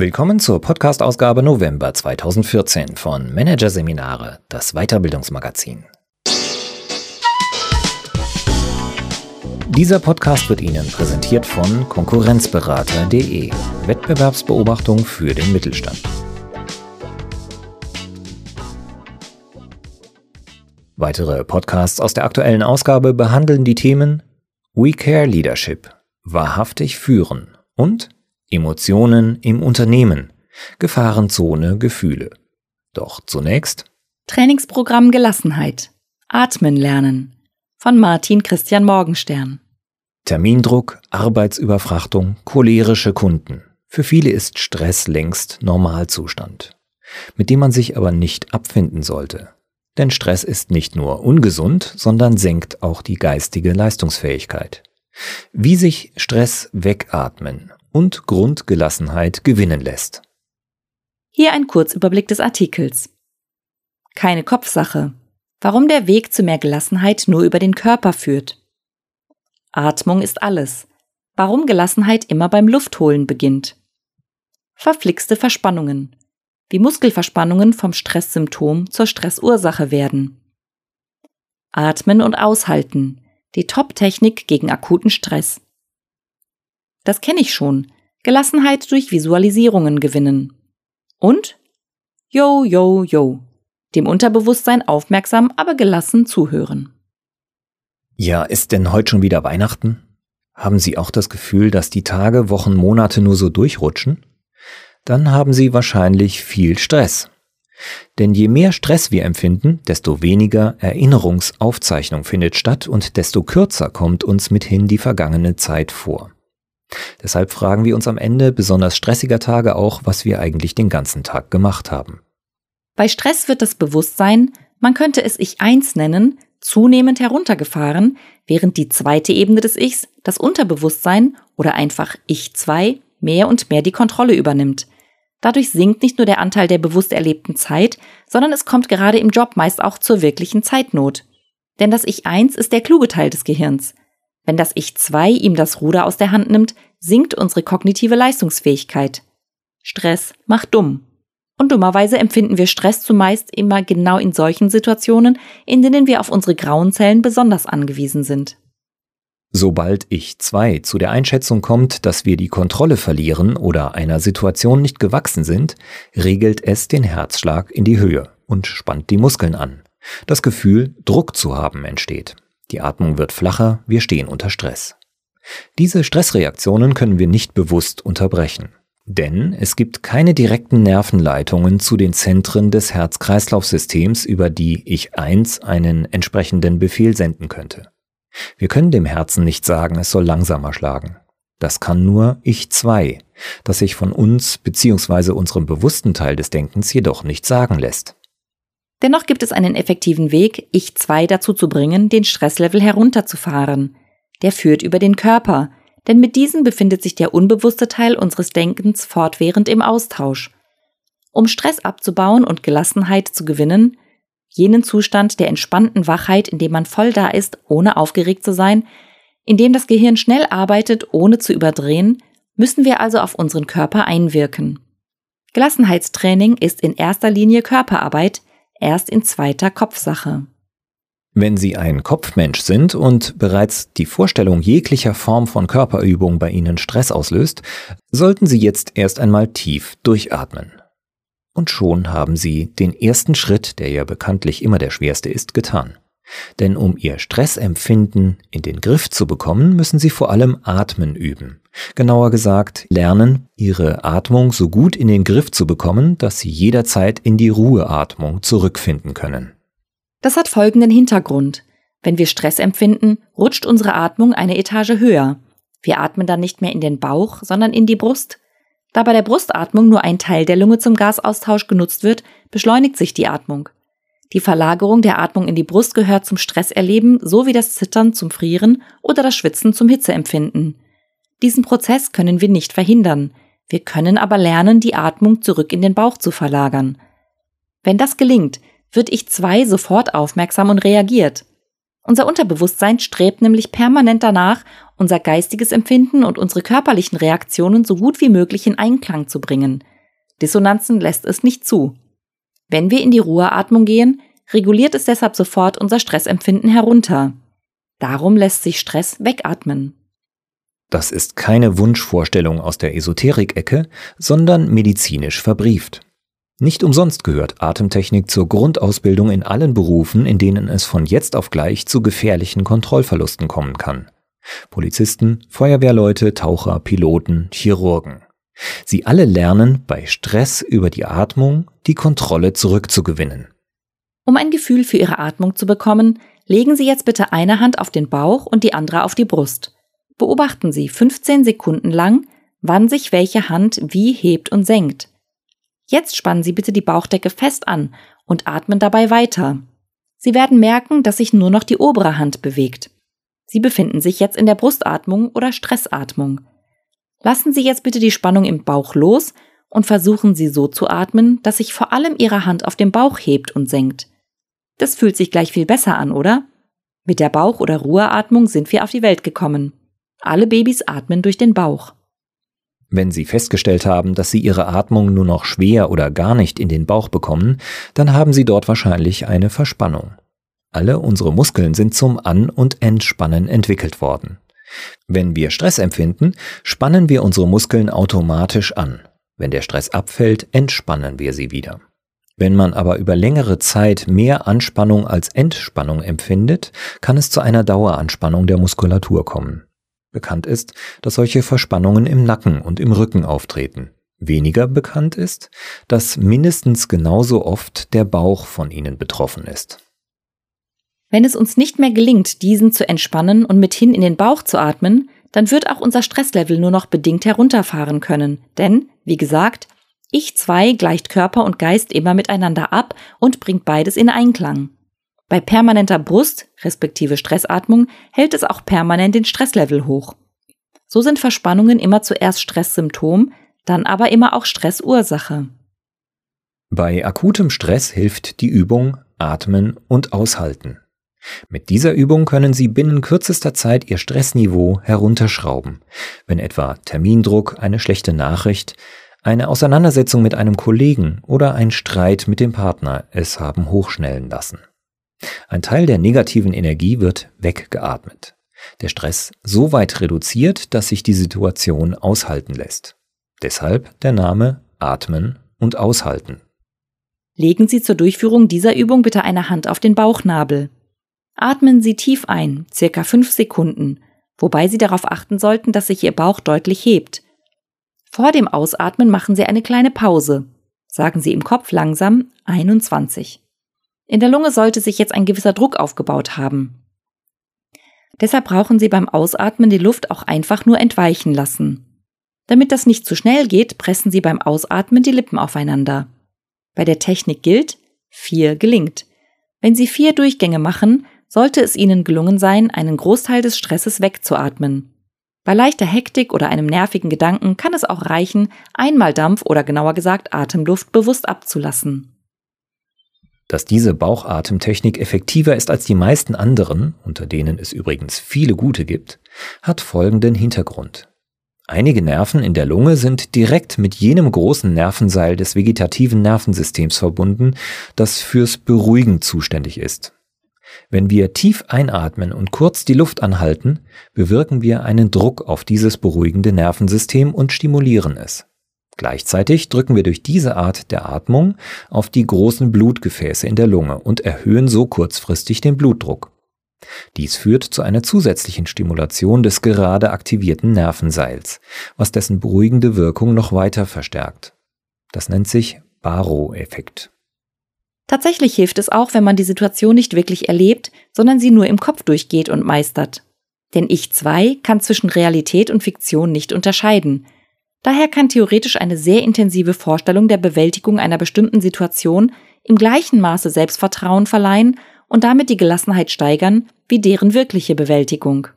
Willkommen zur Podcast-Ausgabe November 2014 von Managerseminare, das Weiterbildungsmagazin. Dieser Podcast wird Ihnen präsentiert von Konkurrenzberater.de, Wettbewerbsbeobachtung für den Mittelstand. Weitere Podcasts aus der aktuellen Ausgabe behandeln die Themen We Care Leadership, wahrhaftig führen und Emotionen im Unternehmen, Gefahrenzone Gefühle. Doch zunächst Trainingsprogramm Gelassenheit. Atmen lernen von Martin Christian Morgenstern. Termindruck, Arbeitsüberfrachtung, cholerische Kunden. Für viele ist Stress längst Normalzustand, mit dem man sich aber nicht abfinden sollte. Denn Stress ist nicht nur ungesund, sondern senkt auch die geistige Leistungsfähigkeit. Wie sich Stress wegatmen und Grundgelassenheit gewinnen lässt. Hier ein Kurzüberblick des Artikels. Keine Kopfsache. Warum der Weg zu mehr Gelassenheit nur über den Körper führt. Atmung ist alles. Warum Gelassenheit immer beim Luftholen beginnt. Verflixte Verspannungen. Wie Muskelverspannungen vom Stresssymptom zur Stressursache werden. Atmen und aushalten. Die Top-Technik gegen akuten Stress. Das kenne ich schon. Gelassenheit durch Visualisierungen gewinnen. Und? Yo, yo, yo. Dem Unterbewusstsein aufmerksam, aber gelassen zuhören. Ja, ist denn heute schon wieder Weihnachten? Haben Sie auch das Gefühl, dass die Tage, Wochen, Monate nur so durchrutschen? Dann haben Sie wahrscheinlich viel Stress. Denn je mehr Stress wir empfinden, desto weniger Erinnerungsaufzeichnung findet statt und desto kürzer kommt uns mithin die vergangene Zeit vor. Deshalb fragen wir uns am Ende besonders stressiger Tage auch, was wir eigentlich den ganzen Tag gemacht haben. Bei Stress wird das Bewusstsein, man könnte es Ich eins nennen, zunehmend heruntergefahren, während die zweite Ebene des Ichs, das Unterbewusstsein oder einfach Ich zwei, mehr und mehr die Kontrolle übernimmt. Dadurch sinkt nicht nur der Anteil der bewusst erlebten Zeit, sondern es kommt gerade im Job meist auch zur wirklichen Zeitnot. Denn das Ich eins ist der kluge Teil des Gehirns. Wenn das Ich 2 ihm das Ruder aus der Hand nimmt, sinkt unsere kognitive Leistungsfähigkeit. Stress macht dumm. Und dummerweise empfinden wir Stress zumeist immer genau in solchen Situationen, in denen wir auf unsere grauen Zellen besonders angewiesen sind. Sobald Ich 2 zu der Einschätzung kommt, dass wir die Kontrolle verlieren oder einer Situation nicht gewachsen sind, regelt es den Herzschlag in die Höhe und spannt die Muskeln an. Das Gefühl, Druck zu haben, entsteht. Die Atmung wird flacher, wir stehen unter Stress. Diese Stressreaktionen können wir nicht bewusst unterbrechen. Denn es gibt keine direkten Nervenleitungen zu den Zentren des Herz-Kreislauf-Systems, über die ich 1 einen entsprechenden Befehl senden könnte. Wir können dem Herzen nicht sagen, es soll langsamer schlagen. Das kann nur ich 2, das sich von uns bzw. unserem bewussten Teil des Denkens jedoch nicht sagen lässt. Dennoch gibt es einen effektiven Weg, Ich 2 dazu zu bringen, den Stresslevel herunterzufahren. Der führt über den Körper, denn mit diesem befindet sich der unbewusste Teil unseres Denkens fortwährend im Austausch. Um Stress abzubauen und Gelassenheit zu gewinnen, jenen Zustand der entspannten Wachheit, in dem man voll da ist, ohne aufgeregt zu sein, in dem das Gehirn schnell arbeitet, ohne zu überdrehen, müssen wir also auf unseren Körper einwirken. Gelassenheitstraining ist in erster Linie Körperarbeit, erst in zweiter Kopfsache. Wenn Sie ein Kopfmensch sind und bereits die Vorstellung jeglicher Form von Körperübung bei Ihnen Stress auslöst, sollten Sie jetzt erst einmal tief durchatmen. Und schon haben Sie den ersten Schritt, der ja bekanntlich immer der schwerste ist, getan. Denn um Ihr Stressempfinden in den Griff zu bekommen, müssen Sie vor allem Atmen üben. Genauer gesagt, lernen, Ihre Atmung so gut in den Griff zu bekommen, dass Sie jederzeit in die Ruheatmung zurückfinden können. Das hat folgenden Hintergrund. Wenn wir Stress empfinden, rutscht unsere Atmung eine Etage höher. Wir atmen dann nicht mehr in den Bauch, sondern in die Brust. Da bei der Brustatmung nur ein Teil der Lunge zum Gasaustausch genutzt wird, beschleunigt sich die Atmung. Die Verlagerung der Atmung in die Brust gehört zum Stresserleben, so wie das Zittern zum Frieren oder das Schwitzen zum Hitzeempfinden. Diesen Prozess können wir nicht verhindern. Wir können aber lernen, die Atmung zurück in den Bauch zu verlagern. Wenn das gelingt, wird ich zwei sofort aufmerksam und reagiert. Unser Unterbewusstsein strebt nämlich permanent danach, unser geistiges Empfinden und unsere körperlichen Reaktionen so gut wie möglich in Einklang zu bringen – Dissonanzen lässt es nicht zu. Wenn wir in die Ruheatmung gehen, reguliert es deshalb sofort unser Stressempfinden herunter. Darum lässt sich Stress wegatmen. Das ist keine Wunschvorstellung aus der Esoterik-Ecke, sondern medizinisch verbrieft. Nicht umsonst gehört Atemtechnik zur Grundausbildung in allen Berufen, in denen es von jetzt auf gleich zu gefährlichen Kontrollverlusten kommen kann. Polizisten, Feuerwehrleute, Taucher, Piloten, Chirurgen. Sie alle lernen, bei Stress über die Atmung die Kontrolle zurückzugewinnen. Um ein Gefühl für Ihre Atmung zu bekommen, legen Sie jetzt bitte eine Hand auf den Bauch und die andere auf die Brust. Beobachten Sie 15 Sekunden lang, wann sich welche Hand wie hebt und senkt. Jetzt spannen Sie bitte die Bauchdecke fest an und atmen dabei weiter. Sie werden merken, dass sich nur noch die obere Hand bewegt. Sie befinden sich jetzt in der Brustatmung oder Stressatmung. Lassen Sie jetzt bitte die Spannung im Bauch los und versuchen Sie so zu atmen, dass sich vor allem Ihre Hand auf dem Bauch hebt und senkt. Das fühlt sich gleich viel besser an, oder? Mit der Bauch- oder Ruheatmung sind wir auf die Welt gekommen. Alle Babys atmen durch den Bauch. Wenn Sie festgestellt haben, dass Sie Ihre Atmung nur noch schwer oder gar nicht in den Bauch bekommen, dann haben Sie dort wahrscheinlich eine Verspannung. Alle unsere Muskeln sind zum An- und Entspannen entwickelt worden. Wenn wir Stress empfinden, spannen wir unsere Muskeln automatisch an. Wenn der Stress abfällt, entspannen wir sie wieder. Wenn man aber über längere Zeit mehr Anspannung als Entspannung empfindet, kann es zu einer Daueranspannung der Muskulatur kommen. Bekannt ist, dass solche Verspannungen im Nacken und im Rücken auftreten. Weniger bekannt ist, dass mindestens genauso oft der Bauch von ihnen betroffen ist. Wenn es uns nicht mehr gelingt, diesen zu entspannen und mithin in den Bauch zu atmen, dann wird auch unser Stresslevel nur noch bedingt herunterfahren können. Denn, wie gesagt, ich zwei gleicht Körper und Geist immer miteinander ab und bringt beides in Einklang. Bei permanenter Brust, respektive Stressatmung, hält es auch permanent den Stresslevel hoch. So sind Verspannungen immer zuerst Stresssymptom, dann aber immer auch Stressursache. Bei akutem Stress hilft die Übung Atmen und Aushalten. Mit dieser Übung können Sie binnen kürzester Zeit Ihr Stressniveau herunterschrauben, wenn etwa Termindruck, eine schlechte Nachricht, eine Auseinandersetzung mit einem Kollegen oder ein Streit mit dem Partner es haben hochschnellen lassen. Ein Teil der negativen Energie wird weggeatmet. Der Stress so weit reduziert, dass sich die Situation aushalten lässt. Deshalb der Name Atmen und Aushalten. Legen Sie zur Durchführung dieser Übung bitte eine Hand auf den Bauchnabel. Atmen Sie tief ein, circa fünf Sekunden, wobei Sie darauf achten sollten, dass sich Ihr Bauch deutlich hebt. Vor dem Ausatmen machen Sie eine kleine Pause. Sagen Sie im Kopf langsam 21. In der Lunge sollte sich jetzt ein gewisser Druck aufgebaut haben. Deshalb brauchen Sie beim Ausatmen die Luft auch einfach nur entweichen lassen. Damit das nicht zu schnell geht, pressen Sie beim Ausatmen die Lippen aufeinander. Bei der Technik gilt, vier gelingt. Wenn Sie vier Durchgänge machen, sollte es Ihnen gelungen sein, einen Großteil des Stresses wegzuatmen. Bei leichter Hektik oder einem nervigen Gedanken kann es auch reichen, einmal Dampf oder genauer gesagt Atemluft bewusst abzulassen. Dass diese Bauchatemtechnik effektiver ist als die meisten anderen, unter denen es übrigens viele gute gibt, hat folgenden Hintergrund. Einige Nerven in der Lunge sind direkt mit jenem großen Nervenseil des vegetativen Nervensystems verbunden, das fürs Beruhigen zuständig ist. Wenn wir tief einatmen und kurz die Luft anhalten, bewirken wir einen Druck auf dieses beruhigende Nervensystem und stimulieren es. Gleichzeitig drücken wir durch diese Art der Atmung auf die großen Blutgefäße in der Lunge und erhöhen so kurzfristig den Blutdruck. Dies führt zu einer zusätzlichen Stimulation des gerade aktivierten Nervenseils, was dessen beruhigende Wirkung noch weiter verstärkt. Das nennt sich Baro-Effekt. Tatsächlich hilft es auch, wenn man die Situation nicht wirklich erlebt, sondern sie nur im Kopf durchgeht und meistert. Denn Ich 2 kann zwischen Realität und Fiktion nicht unterscheiden. Daher kann theoretisch eine sehr intensive Vorstellung der Bewältigung einer bestimmten Situation im gleichen Maße Selbstvertrauen verleihen und damit die Gelassenheit steigern wie deren wirkliche Bewältigung.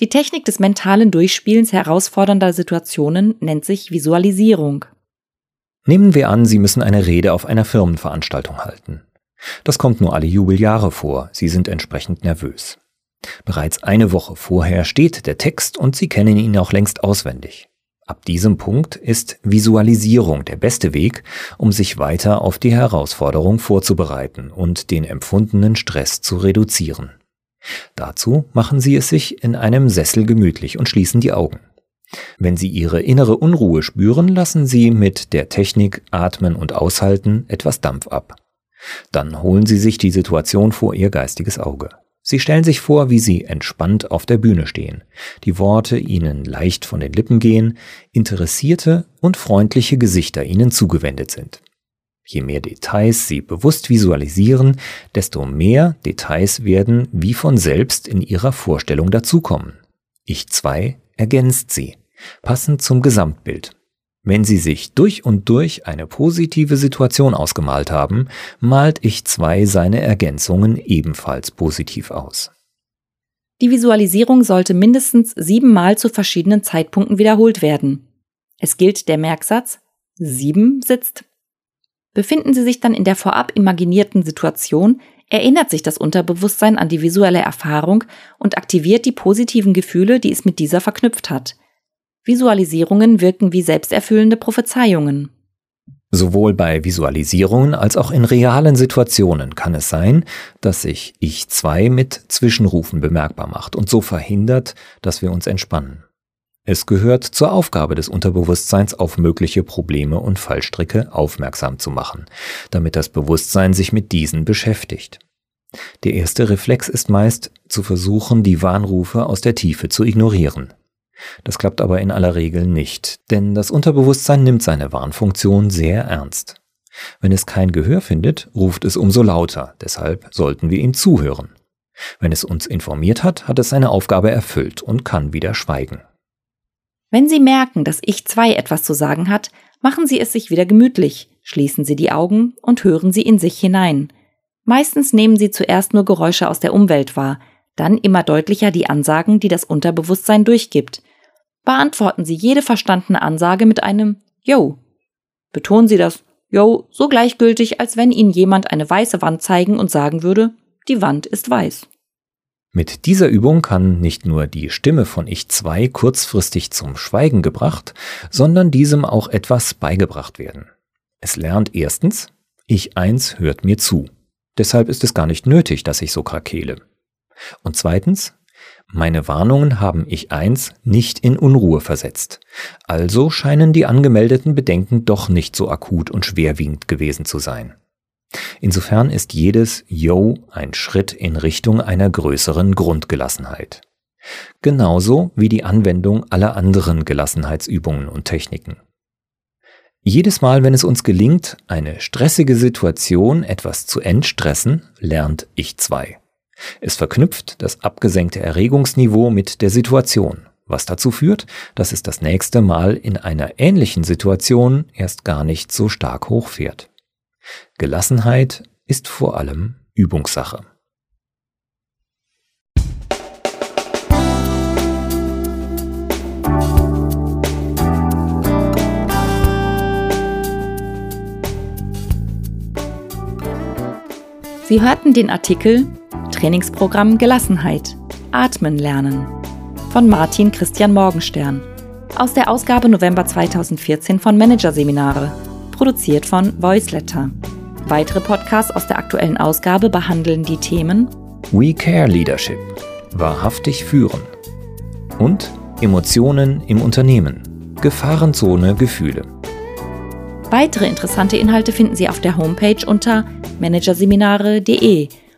Die Technik des mentalen Durchspielens herausfordernder Situationen nennt sich Visualisierung. Nehmen wir an, Sie müssen eine Rede auf einer Firmenveranstaltung halten. Das kommt nur alle Jubeljahre vor, Sie sind entsprechend nervös. Bereits eine Woche vorher steht der Text und Sie kennen ihn auch längst auswendig. Ab diesem Punkt ist Visualisierung der beste Weg, um sich weiter auf die Herausforderung vorzubereiten und den empfundenen Stress zu reduzieren. Dazu machen Sie es sich in einem Sessel gemütlich und schließen die Augen. Wenn Sie Ihre innere Unruhe spüren, lassen Sie mit der Technik Atmen und Aushalten etwas Dampf ab. Dann holen Sie sich die Situation vor Ihr geistiges Auge. Sie stellen sich vor, wie sie entspannt auf der Bühne stehen, die Worte ihnen leicht von den Lippen gehen, interessierte und freundliche Gesichter ihnen zugewendet sind. Je mehr Details Sie bewusst visualisieren, desto mehr Details werden wie von selbst in Ihrer Vorstellung dazukommen. Ich 2 ergänzt sie, passend zum Gesamtbild. Wenn Sie sich durch und durch eine positive Situation ausgemalt haben, malt ich zwei seine Ergänzungen ebenfalls positiv aus. Die Visualisierung sollte mindestens siebenmal zu verschiedenen Zeitpunkten wiederholt werden. Es gilt der Merksatz, sieben sitzt. Befinden Sie sich dann in der vorab imaginierten Situation, erinnert sich das Unterbewusstsein an die visuelle Erfahrung und aktiviert die positiven Gefühle, die es mit dieser verknüpft hat. Visualisierungen wirken wie selbsterfüllende Prophezeiungen. Sowohl bei Visualisierungen als auch in realen Situationen kann es sein, dass sich Ich 2 mit Zwischenrufen bemerkbar macht und so verhindert, dass wir uns entspannen. Es gehört zur Aufgabe des Unterbewusstseins, auf mögliche Probleme und Fallstricke aufmerksam zu machen, damit das Bewusstsein sich mit diesen beschäftigt. Der erste Reflex ist meist, zu versuchen, die Warnrufe aus der Tiefe zu ignorieren. Das klappt aber in aller Regel nicht, denn das Unterbewusstsein nimmt seine Warnfunktion sehr ernst. Wenn es kein Gehör findet, ruft es umso lauter, deshalb sollten wir ihm zuhören. Wenn es uns informiert hat, hat es seine Aufgabe erfüllt und kann wieder schweigen. Wenn Sie merken, dass Ich 2 etwas zu sagen hat, machen Sie es sich wieder gemütlich, schließen Sie die Augen und hören Sie in sich hinein. Meistens nehmen Sie zuerst nur Geräusche aus der Umwelt wahr, dann immer deutlicher die Ansagen, die das Unterbewusstsein durchgibt. Beantworten Sie jede verstandene Ansage mit einem Yo. Betonen Sie das Yo so gleichgültig, als wenn Ihnen jemand eine weiße Wand zeigen und sagen würde, die Wand ist weiß. Mit dieser Übung kann nicht nur die Stimme von Ich 2 kurzfristig zum Schweigen gebracht, sondern diesem auch etwas beigebracht werden. Es lernt erstens, Ich 1 hört mir zu. Deshalb ist es gar nicht nötig, dass ich so krakele. Und zweitens, meine Warnungen haben ich eins nicht in Unruhe versetzt. Also scheinen die angemeldeten Bedenken doch nicht so akut und schwerwiegend gewesen zu sein. Insofern ist jedes Yo ein Schritt in Richtung einer größeren Grundgelassenheit. Genauso wie die Anwendung aller anderen Gelassenheitsübungen und Techniken. Jedes Mal, wenn es uns gelingt, eine stressige Situation etwas zu entstressen, lernt ich zwei. Es verknüpft das abgesenkte Erregungsniveau mit der Situation, was dazu führt, dass es das nächste Mal in einer ähnlichen Situation erst gar nicht so stark hochfährt. Gelassenheit ist vor allem Übungssache. Sie hörten den Artikel Trainingsprogramm Gelassenheit. Atmen lernen. Von Martin Christian Morgenstern. Aus der Ausgabe November 2014 von Managerseminare. Produziert von Voiceletter. Weitere Podcasts aus der aktuellen Ausgabe behandeln die Themen We Care Leadership. Wahrhaftig führen. Und Emotionen im Unternehmen. Gefahrenzone Gefühle. Weitere interessante Inhalte finden Sie auf der Homepage unter managerseminare.de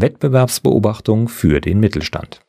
Wettbewerbsbeobachtung für den Mittelstand.